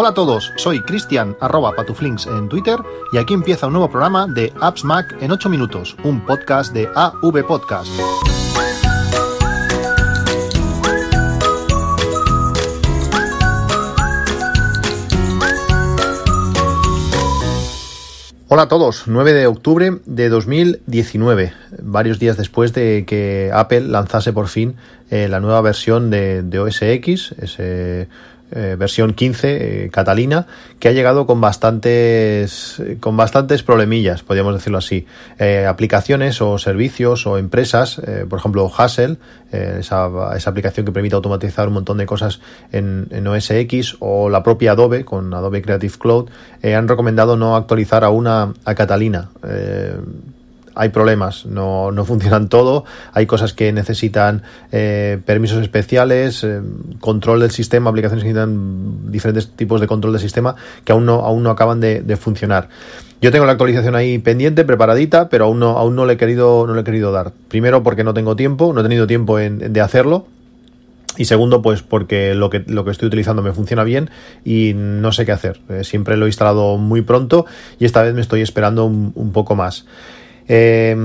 Hola a todos, soy Cristian arroba patuflinks en Twitter y aquí empieza un nuevo programa de Apps Mac en 8 minutos, un podcast de AV Podcast. Hola a todos, 9 de octubre de 2019, varios días después de que Apple lanzase por fin eh, la nueva versión de, de OS X, ese eh, versión 15 eh, Catalina que ha llegado con bastantes con bastantes problemillas podríamos decirlo así. Eh, aplicaciones o servicios o empresas por ejemplo Hassel esa, esa, aplicación que permite automatizar un montón de cosas en, OS X o la propia Adobe con Adobe Creative Cloud han recomendado no actualizar aún a, a Catalina hay problemas, no, no funcionan todo, hay cosas que necesitan eh, permisos especiales, eh, control del sistema, aplicaciones que necesitan diferentes tipos de control del sistema que aún no, aún no acaban de, funcionar. Yo tengo la actualización ahí pendiente, preparadita, pero aún no, aún no le he querido, no le he querido dar. Primero porque no tengo tiempo, no he tenido tiempo en, de hacerlo. Y segundo, pues porque lo que, lo que estoy utilizando me funciona bien y no sé qué hacer. Eh, siempre lo he instalado muy pronto y esta vez me estoy esperando un, un poco más. Eh,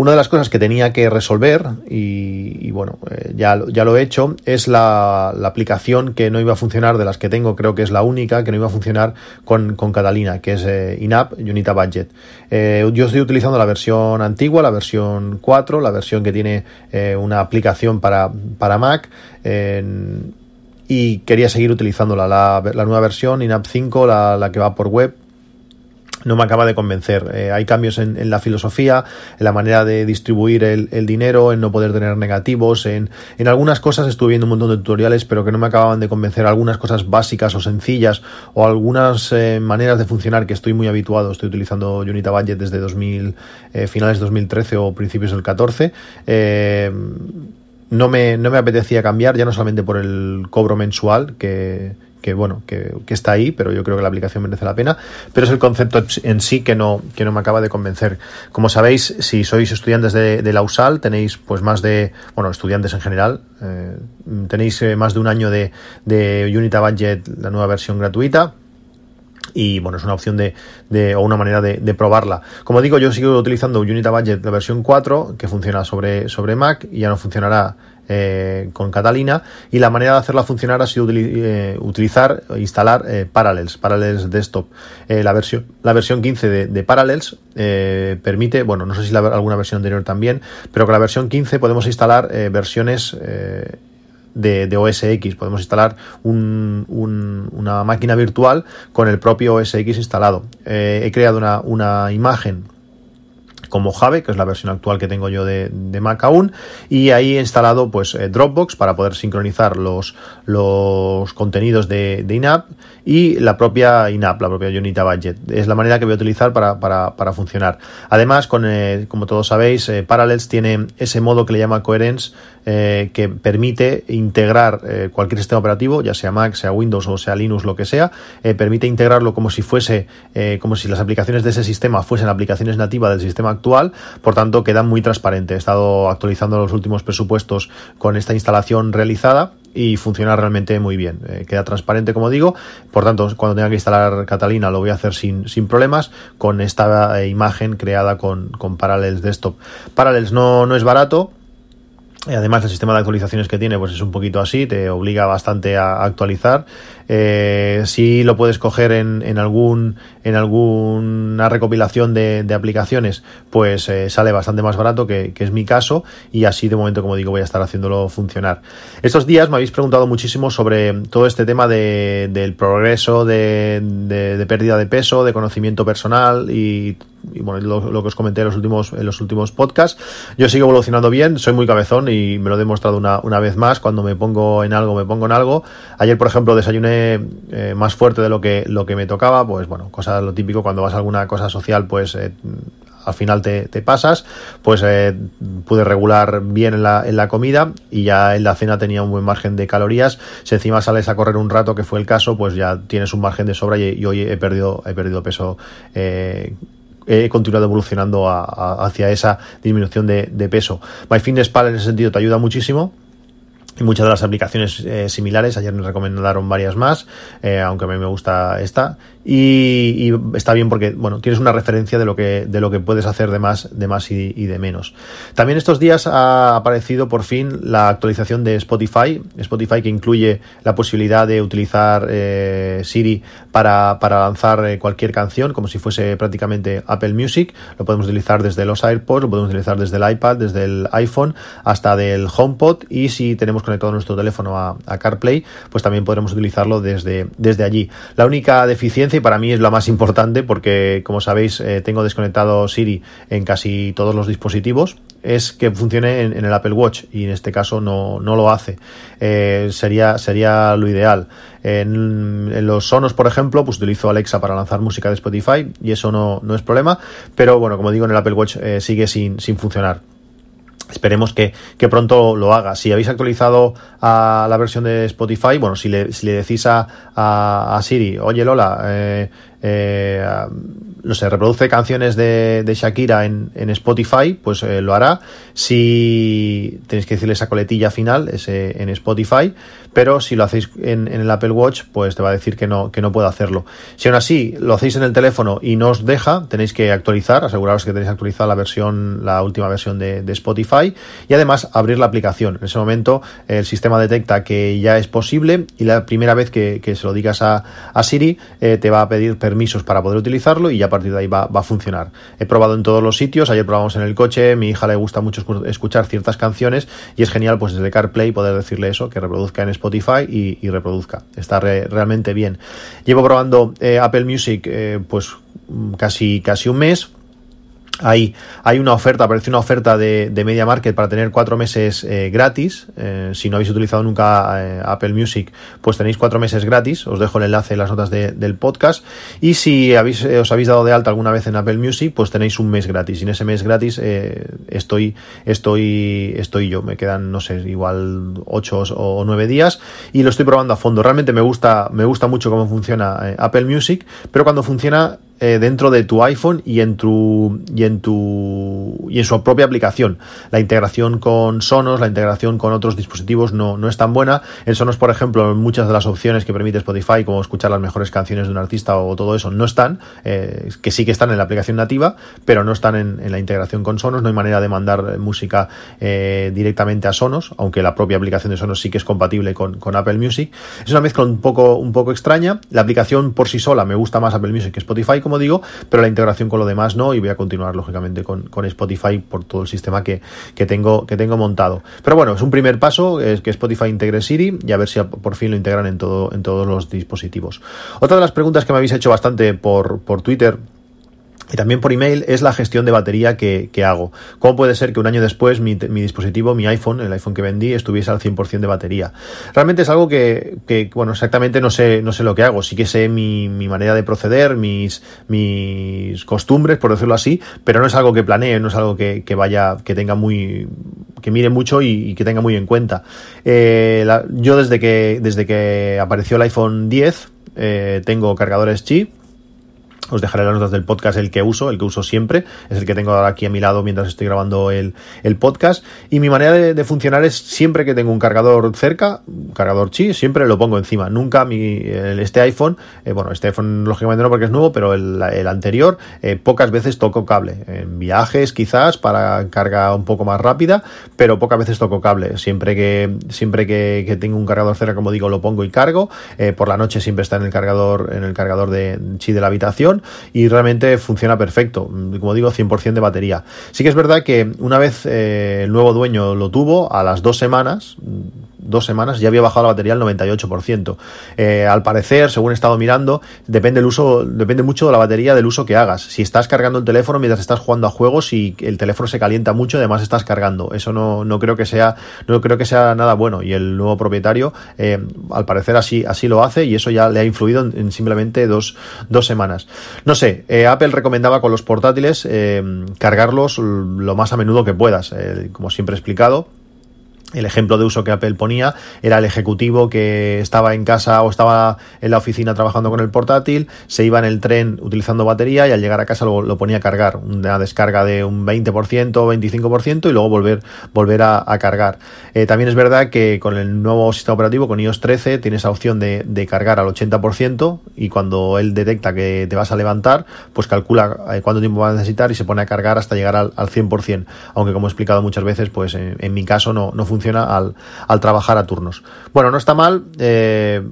una de las cosas que tenía que resolver, y, bueno, eh, ya, ya, lo he hecho, es la, la, aplicación que no iba a funcionar, de las que tengo, creo que es la única que no iba a funcionar con, con Catalina, que es eh, InApp Unita Budget. Eh, yo estoy utilizando la versión antigua, la versión 4, la versión que tiene eh, una aplicación para, para Mac. y quería seguir utilizándola. La, la nueva versión, InApp 5, la, la que va por web, no me acaba de convencer. Eh, hay cambios en, en, la filosofía, en la manera de distribuir el, el, dinero, en no poder tener negativos, en, en algunas cosas estuve viendo un montón de tutoriales, pero que no me acababan de convencer algunas cosas básicas o sencillas o algunas eh, maneras de funcionar que estoy muy habituado. Estoy utilizando Unita Budget desde 2000, eh, finales de 2013 o principios del 14. Eh, no me, no me apetecía cambiar, ya no solamente por el cobro mensual, que, que bueno, que, que, está ahí, pero yo creo que la aplicación merece la pena, pero es el concepto en sí que no, que no me acaba de convencer. Como sabéis, si sois estudiantes de, de la USAL, tenéis pues más de, bueno, estudiantes en general, eh, tenéis eh, más de un año de, de Unita la nueva versión gratuita, y bueno, es una opción de, de o una manera de, probarla. Como digo, yo sigo utilizando Unita Budget la versión 4, que funciona sobre, sobre Mac y ya no funcionará eh, con Catalina y la manera de hacerla funcionar ha sido eh, utilizar instalar eh, Parallels, Parallels Desktop. La, versión, la versión 15 de, Parallels permite, bueno, no sé si la, alguna versión anterior también, pero con la versión 15 podemos instalar versiones de, de, OS X. Podemos instalar un, un, una máquina virtual con el propio OS X instalado. He creado una, una imagen como Jave, que es la versión actual que tengo yo de, Mac aún, y ahí he instalado pues eh, Dropbox para poder sincronizar los, los contenidos de, de y la propia INAP, la propia Unita Budget. Es la manera que voy a utilizar para, para, para funcionar. Además, con, eh, como todos sabéis, eh, Parallels tiene ese modo que le llama Coherence, eh, que permite integrar eh, cualquier sistema operativo, ya sea Mac, sea Windows o sea Linux, lo que sea, eh, permite integrarlo como si fuese, como si las aplicaciones de ese sistema fuesen aplicaciones nativas del sistema actual, por tanto queda muy transparente. He estado actualizando los últimos presupuestos con esta instalación realizada y funciona realmente muy bien. Queda transparente, como digo. Por tanto, cuando tenga que instalar Catalina lo voy a hacer sin, sin problemas con esta imagen creada con, con Parallels Desktop. Parallels no, no es barato, Además, el sistema de actualizaciones que tiene pues es un poquito así, te obliga bastante a actualizar. Eh, si lo puedes coger en, en algún en alguna recopilación de, aplicaciones, pues eh, sale bastante más barato, que, que, es mi caso, y así de momento, como digo, voy a estar haciéndolo funcionar. Estos días me habéis preguntado muchísimo sobre todo este tema de, del progreso de, de pérdida de peso, de conocimiento personal y y bueno, lo, lo, que os comenté en los últimos, en los últimos podcasts. Yo sigo evolucionando bien, soy muy cabezón y me lo he demostrado una, una vez más. Cuando me pongo en algo, me pongo en algo. Ayer, por ejemplo, desayuné eh, más fuerte de lo que, lo que me tocaba, pues bueno, cosa lo típico cuando vas a alguna cosa social, pues eh, al final te, te pasas, pues eh, pude regular bien en la, en la, comida y ya en la cena tenía un buen margen de calorías. Si encima sales a correr un rato, que fue el caso, pues ya tienes un margen de sobra y, y hoy he perdido, he perdido peso. Eh, he continuado evolucionando a, hacia esa disminución de, de peso. MyFitnessPal en ese sentido te ayuda muchísimo y muchas de las aplicaciones eh, similares. Ayer me recomendaron varias más, eh, aunque a mí me gusta esta. Y, está bien porque, bueno, tienes una referencia de lo que, de lo que puedes hacer de más, de más y, de menos. También estos días ha aparecido por fin la actualización de Spotify. Spotify que incluye la posibilidad de utilizar eh, Siri para, para lanzar cualquier canción, como si fuese prácticamente Apple Music. Lo podemos utilizar desde los AirPods, lo podemos utilizar desde el iPad, desde el iPhone, hasta del HomePod. Y si tenemos conectado nuestro teléfono a, CarPlay, pues también podremos utilizarlo desde, desde allí. La única deficiencia, y para mí es la más importante, porque como sabéis, eh, tengo desconectado Siri en casi todos los dispositivos, es que funcione en, el Apple Watch y en este caso no, lo hace. Eh, sería, sería lo ideal. En, los Sonos, por ejemplo, pues utilizo Alexa para lanzar música de Spotify y eso no, no es problema, pero bueno, como digo, en el Apple Watch eh, sigue sin, sin funcionar. Esperemos que, pronto lo haga. Si habéis actualizado a la versión de Spotify, bueno, si le, si le decís a, a, Siri, oye Lola, eh, eh, no sé, reproduce canciones de, Shakira en, Spotify, pues eh, lo hará. Si tenéis que decirle esa coletilla final, ese en Spotify, pero si lo hacéis en, el Apple Watch, pues te va a decir que no, que no puede hacerlo. Si aún así lo hacéis en el teléfono y no os deja, tenéis que actualizar, aseguraros que tenéis actualizada la versión, la última versión de, Spotify y además abrir la aplicación. En ese momento el sistema detecta que ya es posible y la primera vez que, se lo digas a, Siri eh, te va a pedir permisos para poder utilizarlo y ya partir de ahí va, a funcionar. He probado en todos los sitios, ayer probamos en el coche, mi hija le gusta mucho escuchar ciertas canciones y es genial pues desde CarPlay poder decirle eso, que reproduzca en Spotify y, reproduzca. Está realmente bien. Llevo probando eh, Apple Music eh, pues casi, casi un mes hay, hay una oferta, aparece una oferta de, de Media Market para tener cuatro meses eh, gratis. Eh, si no habéis utilizado nunca eh, Apple Music, pues tenéis cuatro meses gratis. Os dejo el enlace en las notas del podcast. Y si habéis, os habéis dado de alta alguna vez en Apple Music, pues tenéis un mes gratis. Y en ese mes gratis estoy, estoy, estoy yo. Me quedan, no sé, igual ocho o nueve días. Y lo estoy probando a fondo. Realmente me gusta, me gusta mucho cómo funciona Apple Music, pero cuando funciona eh, dentro de tu iPhone y en tu y en tu y en su propia aplicación. La integración con Sonos, la integración con otros dispositivos no, no es tan buena. En Sonos, por ejemplo, muchas de las opciones que permite Spotify, como escuchar las mejores canciones de un artista o todo eso, no están, eh, que sí que están en la aplicación nativa, pero no están en, la integración con Sonos. No hay manera de mandar música eh, directamente a Sonos, aunque la propia aplicación de Sonos sí que es compatible con, con Apple Music. Es una mezcla un poco, un poco extraña. La aplicación por sí sola me gusta más Apple Music que Spotify, digo, pero la integración con lo demás no, y voy a continuar, lógicamente, con, Spotify por todo el sistema que, tengo, que tengo montado. Pero bueno, es un primer paso, es que Spotify integre Siri y a ver si por fin lo integran en, todo, en todos los dispositivos. Otra de las preguntas que me habéis hecho bastante por, por Twitter y también por email es la gestión de batería que, hago. ¿Cómo puede ser que un año después mi, dispositivo, mi iPhone, el iPhone que vendí, estuviese al 100% de batería? Realmente es algo que, bueno, exactamente no sé, no sé lo que hago. Sí que sé mi, manera de proceder, mis, mis costumbres, por decirlo así, pero no es algo que planee, no es algo que, vaya, que tenga muy, que mire mucho y, que tenga muy en cuenta. Eh, yo desde que, desde que apareció el iPhone 10, eh, tengo cargadores chip, os dejaré las notas del podcast el que uso, el que uso siempre, es el que tengo ahora aquí a mi lado mientras estoy grabando el, podcast. Y mi manera de, funcionar es siempre que tengo un cargador cerca, cargador chi, siempre lo pongo encima. Nunca mi, este iPhone, eh, bueno, este iPhone lógicamente no porque es nuevo, pero el, anterior, eh, pocas veces toco cable. En viajes quizás para carga un poco más rápida, pero pocas veces toco cable. Siempre que, siempre que, tengo un cargador cerca, como digo, lo pongo y cargo. Eh, por la noche siempre está en el cargador, en el cargador de chi de la habitación y realmente funciona perfecto. Como digo, 100% de batería. Sí que es verdad que una vez eh, el nuevo dueño lo tuvo, a las dos semanas, dos semanas ya había bajado la batería al 98%. Eh, al parecer, según he estado mirando, depende el uso, depende mucho de la batería del uso que hagas. Si estás cargando el teléfono mientras estás jugando a juegos y el teléfono se calienta mucho, además estás cargando. Eso no, no creo que sea, no creo que sea nada bueno. Y el nuevo propietario, eh, al parecer así, así lo hace y eso ya le ha influido en, simplemente dos, dos, semanas. No sé, eh, Apple recomendaba con los portátiles cargarlos lo más a menudo que puedas, como siempre he explicado el ejemplo de uso que Apple ponía era el ejecutivo que estaba en casa o estaba en la oficina trabajando con el portátil, se iba en el tren utilizando batería y al llegar a casa lo, ponía a cargar, una descarga de un 20%, 25% y luego volver, volver a, cargar. Eh, también es verdad que con el nuevo sistema operativo, con iOS 13, tienes la opción de, cargar al 80% y cuando él detecta que te vas a levantar, pues calcula eh, cuánto tiempo va a necesitar y se pone a cargar hasta llegar al, 100%. Aunque como he explicado muchas veces, pues en, mi caso no, no funciona al, trabajar a turnos. Bueno, no está mal. Eh,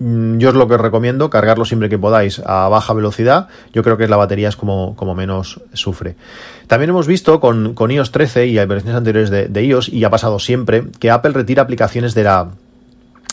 yo es lo que os recomiendo, cargarlo siempre que podáis a baja velocidad. Yo creo que la batería es como, como menos sufre. También hemos visto con, con iOS 13 y versiones anteriores de iOS, y ha pasado siempre, que Apple retira aplicaciones de la,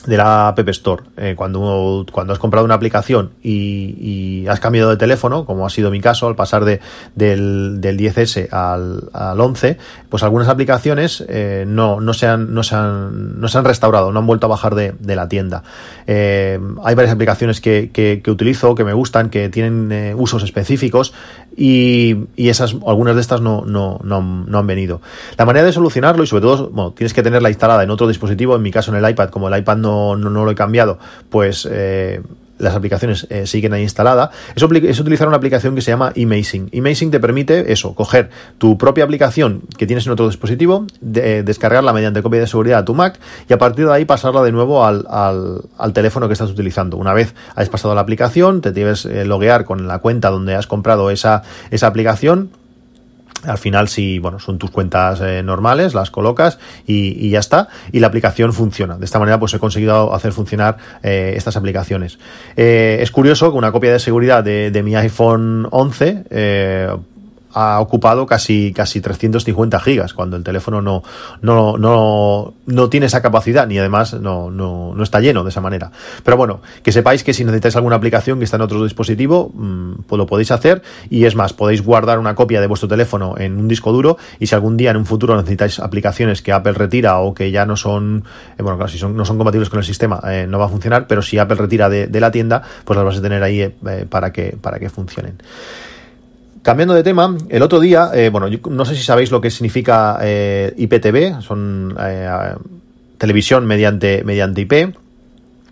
de la App Store. Eh, cuando, cuando has comprado una aplicación y, has cambiado de teléfono, como ha sido mi caso, al pasar de, del, del 10S al, al 11, pues algunas aplicaciones eh, no, no, se han, no, se han, no se han restaurado, no han vuelto a bajar de, de la tienda. Eh, hay varias aplicaciones que, que, que, utilizo, que me gustan, que tienen usos específicos y, y, esas, algunas de estas no, no, no, no, han venido. La manera de solucionarlo y sobre todo, tienes que tenerla instalada en otro dispositivo, en mi caso en el iPad, como el iPad no no, lo he cambiado, pues eh, las aplicaciones eh, siguen ahí instaladas, es, utilizar una aplicación que se llama Emazing. Emazing te permite eso, coger tu propia aplicación que tienes en otro dispositivo, de, descargarla mediante copia de seguridad a tu Mac y a partir de ahí pasarla de nuevo al, al, teléfono que estás utilizando. Una vez has pasado la aplicación, te debes eh, loguear con la cuenta donde has comprado esa aplicación al final, si bueno, son tus cuentas eh, normales, las colocas y, ya está. Y la aplicación funciona. De esta manera, pues he conseguido hacer funcionar eh, estas aplicaciones. Eh, es curioso que una copia de seguridad de, de mi iPhone 11 ha ocupado casi, casi 350 gigas, cuando el teléfono no, no, no, no tiene esa capacidad, ni además no, no, no, está lleno de esa manera. Pero bueno, que sepáis que si necesitáis alguna aplicación que está en otro dispositivo, pues lo podéis hacer, y es más, podéis guardar una copia de vuestro teléfono en un disco duro, y si algún día en un futuro necesitáis aplicaciones que Apple retira o que ya no son, eh, bueno, claro, si son, no son compatibles con el sistema, eh, no va a funcionar, pero si Apple retira de, de, la tienda, pues las vas a tener ahí eh, para que, para que funcionen. Cambiando de tema, el otro día, eh, bueno, no sé si sabéis lo que significa eh, IPTV, son eh, televisión mediante, mediante IP.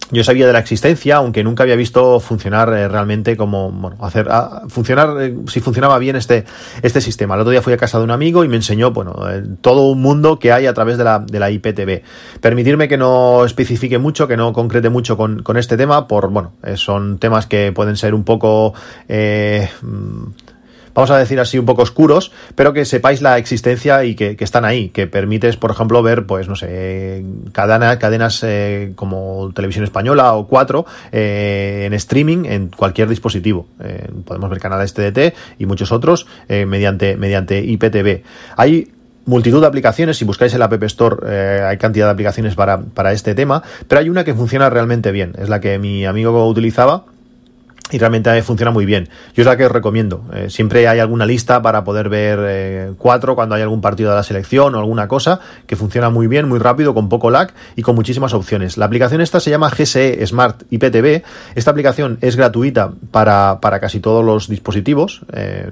Yo sabía de la existencia, aunque nunca había visto funcionar realmente como, bueno, hacer, funcionar, si funcionaba bien este, este sistema. El otro día fui a casa de un amigo y me enseñó, bueno, todo un mundo que hay a través de la, de la IPTV. Permitirme que no especifique mucho, que no concrete mucho con, este tema, por, bueno, son temas que pueden ser un poco, vamos a decir así, un poco oscuros, pero que sepáis la existencia y que, están ahí, que permites, por ejemplo, ver, pues, no sé, cadena, cadenas eh, como Televisión Española o Cuatro eh, en streaming en cualquier dispositivo. Eh, podemos ver canales TDT y muchos otros mediante, mediante IPTV. Hay multitud de aplicaciones, si buscáis el App Store hay cantidad de aplicaciones para, para este tema, pero hay una que funciona realmente bien, es la que mi amigo utilizaba y realmente funciona muy bien. Yo es la que os recomiendo. Eh, siempre hay alguna lista para poder ver eh, cuatro cuando hay algún partido de la selección o alguna cosa que funciona muy bien, muy rápido, con poco lag y con muchísimas opciones. La aplicación esta se llama GSE Smart IPTV. Esta aplicación es gratuita para, para casi todos los dispositivos. Eh,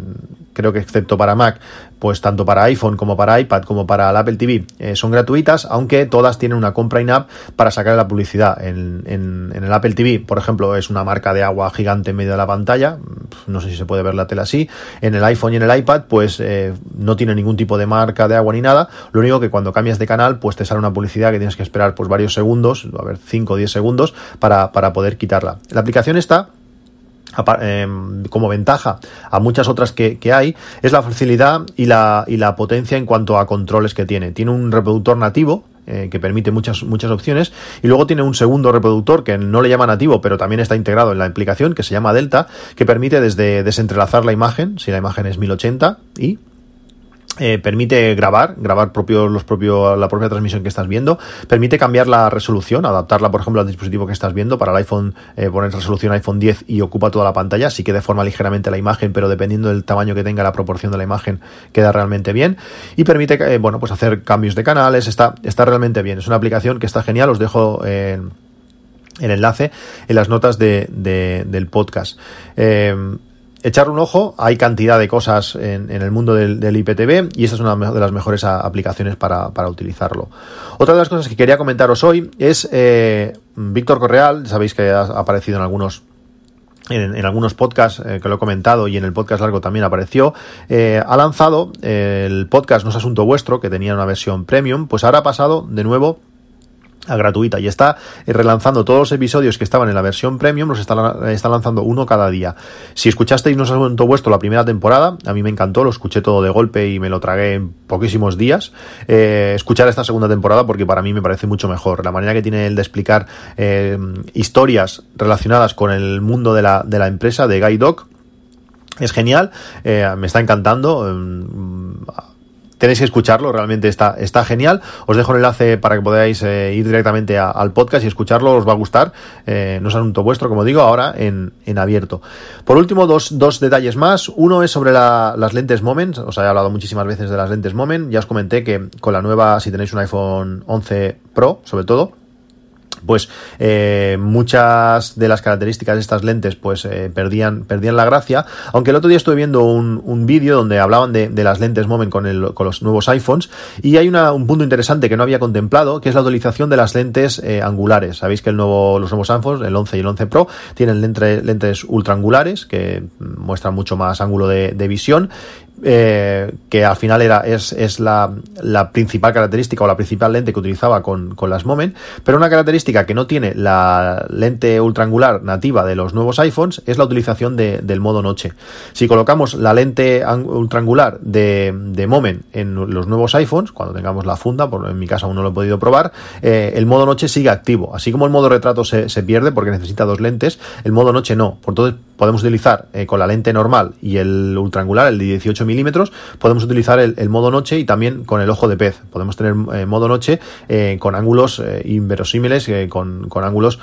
creo que excepto para Mac, pues tanto para iPhone como para iPad como para el Apple TV eh, son gratuitas, aunque todas tienen una compra in-app para sacar la publicidad. En, en, el Apple TV, por ejemplo, es una marca de agua gigante en medio de la pantalla, no sé si se puede ver la tela así. En el iPhone y en el iPad, pues eh, no tiene ningún tipo de marca de agua ni nada. Lo único que cuando cambias de canal, pues te sale una publicidad que tienes que esperar pues varios segundos, a ver, 5 o 10 segundos, para, para poder quitarla. La aplicación está como ventaja a muchas otras que, hay es la facilidad y la, y la potencia en cuanto a controles que tiene. Tiene un reproductor nativo eh, que permite muchas, muchas opciones. Y luego tiene un segundo reproductor que no le llama nativo, pero también está integrado en la aplicación, que se llama Delta, que permite desde desentrelazar la imagen, si la imagen es 1080, y eh, permite grabar, grabar los propio, la propia transmisión que estás viendo, permite cambiar la resolución, adaptarla, por ejemplo, al dispositivo que estás viendo. Para el iPhone, eh, poner resolución iPhone 10 y ocupa toda la pantalla, sí que deforma ligeramente la imagen, pero dependiendo del tamaño que tenga la proporción de la imagen, queda realmente bien. Y permite, eh, bueno, pues hacer cambios de canales, está, está realmente bien. Es una aplicación que está genial, os dejo el enlace en las notas de, del podcast. Echarle un ojo, hay cantidad de cosas en, el mundo del, IPTV y esta es una de las mejores aplicaciones para, utilizarlo. Otra de las cosas que quería comentaros hoy es eh, Víctor Correal, sabéis que ha aparecido en algunos en, algunos podcasts eh, que lo he comentado y en el podcast largo también apareció, eh, ha lanzado el podcast No es Asunto Vuestro, que tenía una versión premium, pues ahora ha pasado de nuevo a gratuita y está eh, relanzando todos los episodios que estaban en la versión premium, los está, lanzando uno cada día. Si escuchasteis No os asunto vuestro la primera temporada, a mí me encantó, lo escuché todo de golpe y me lo tragué en poquísimos días. Eh, escuchar esta segunda temporada porque para mí me parece mucho mejor. La manera que tiene él de explicar eh, historias relacionadas con el mundo de la, de la empresa de Guy Dog es genial, me está encantando tenéis que escucharlo, realmente está, está genial. Os dejo el enlace para que podáis eh, ir directamente al podcast y escucharlo, os va a gustar. Eh, no es asunto vuestro, como digo, ahora en, abierto. Por último, dos, dos detalles más. Uno es sobre las lentes Moment. Os he hablado muchísimas veces de las lentes Moment. Ya os comenté que con la nueva, si tenéis un iPhone 11 Pro, sobre todo, pues eh, muchas de las características de estas lentes pues eh, perdían, perdían la gracia, aunque el otro día estuve viendo un, un vídeo donde hablaban de, de, las lentes Moment con, el, con los nuevos iPhones y hay una, un punto interesante que no había contemplado, que es la utilización de las lentes eh, angulares. Sabéis que el nuevo, los nuevos iPhones, el 11 y el 11 Pro, tienen lentes, lentes ultra angulares que muestran mucho más ángulo de, de visión eh, que al final era, es, es la, la, principal característica o la principal lente que utilizaba con, con, las Moment, pero una característica que no tiene la lente ultraangular nativa de los nuevos iPhones es la utilización de, del modo noche. Si colocamos la lente ultraangular de, de Moment en los nuevos iPhones, cuando tengamos la funda, por en mi caso aún no lo he podido probar, eh, el modo noche sigue activo. Así como el modo retrato se, se, pierde porque necesita dos lentes, el modo noche no. Por entonces podemos utilizar eh, con la lente normal y el ultraangular, el de 18 milímetros, podemos utilizar el, modo noche y también con el ojo de pez. Podemos tener eh, modo noche eh, con ángulos inverosímiles, con, ángulos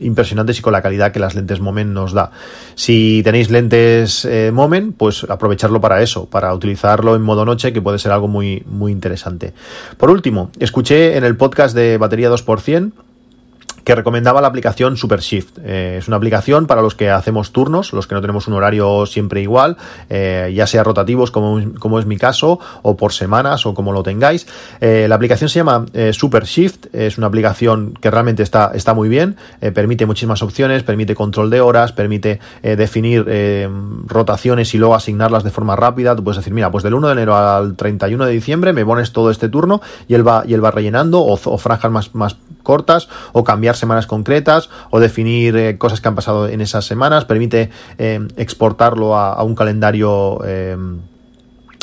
impresionantes y con la calidad que las lentes Moment nos da. Si tenéis lentes Moment, pues aprovecharlo para eso, para utilizarlo en modo noche, que puede ser algo muy, muy interesante. Por último, escuché en el podcast de batería 2%, que recomendaba la aplicación Super Shift. Eh, es una aplicación para los que hacemos turnos, los que no tenemos un horario siempre igual, eh, ya sea rotativos como, como, es mi caso, o por semanas o como lo tengáis. Eh, la aplicación se llama Super Shift, es una aplicación que realmente está, está muy bien, permite muchísimas opciones, permite control de horas, permite definir rotaciones y luego asignarlas de forma rápida. Tú puedes decir, mira, pues del 1 de enero al 31 de diciembre me pones todo este turno y él va, y él va rellenando o, o franjas más, más cortas o cambiar semanas concretas o definir eh, cosas que han pasado en esas semanas, permite eh, exportarlo a, un calendario eh,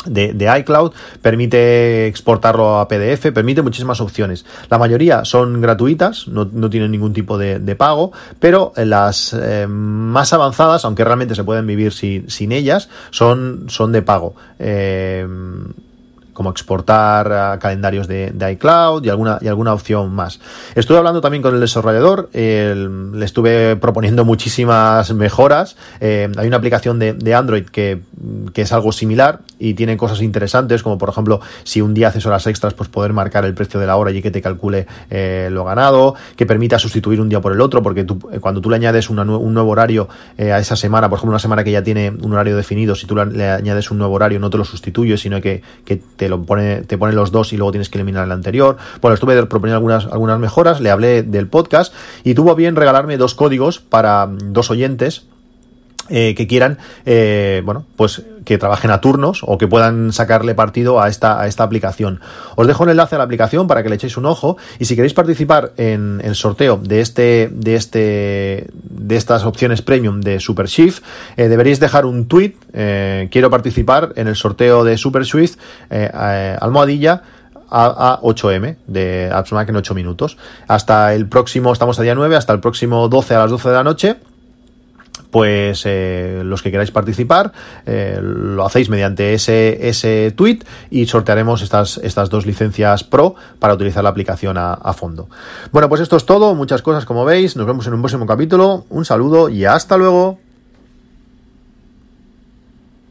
de, iCloud, permite exportarlo a PDF, permite muchísimas opciones. La mayoría son gratuitas, no, tienen ningún tipo de, pago, pero las más avanzadas, aunque realmente se pueden vivir sin, sin ellas, son, son de pago como exportar a calendarios de, iCloud y alguna, y alguna opción más. Estuve hablando también con el desarrollador, le estuve proponiendo muchísimas mejoras. Eh, hay una aplicación de, Android que, es algo similar y tiene cosas interesantes, como por ejemplo, si un día haces horas extras, pues poder marcar el precio de la hora y que te calcule eh, lo ganado, que permita sustituir un día por el otro, porque tú, eh, cuando tú le añades un nuevo horario a esa semana, por ejemplo, una semana que ya tiene un horario definido, si tú le añades un nuevo horario, no te lo sustituyes, sino que, que te te pone, te pone los dos y luego tienes que eliminar el anterior. Bueno, estuve proponiendo algunas, algunas mejoras, le hablé del podcast y tuvo bien regalarme dos códigos para dos oyentes eh, que quieran, eh, bueno, pues que trabajen a turnos o que puedan sacarle partido a esta, a esta aplicación. Os dejo el enlace a la aplicación para que le echéis un ojo y si queréis participar en el sorteo de este, de este, de estas opciones premium de Super Shift, eh, deberéis dejar un tweet, quiero participar en el sorteo de Super Shift, almohadilla, a, 8M de AppsMac en 8 minutos. Hasta el próximo, estamos a día 9, hasta el próximo 12 a las 12 de la noche pues eh, los que queráis participar eh, lo hacéis mediante ese, ese tweet y sortearemos estas, estas dos licencias pro para utilizar la aplicación a, a fondo. Bueno, pues esto es todo, muchas cosas como veis, nos vemos en un próximo capítulo, un saludo y hasta luego.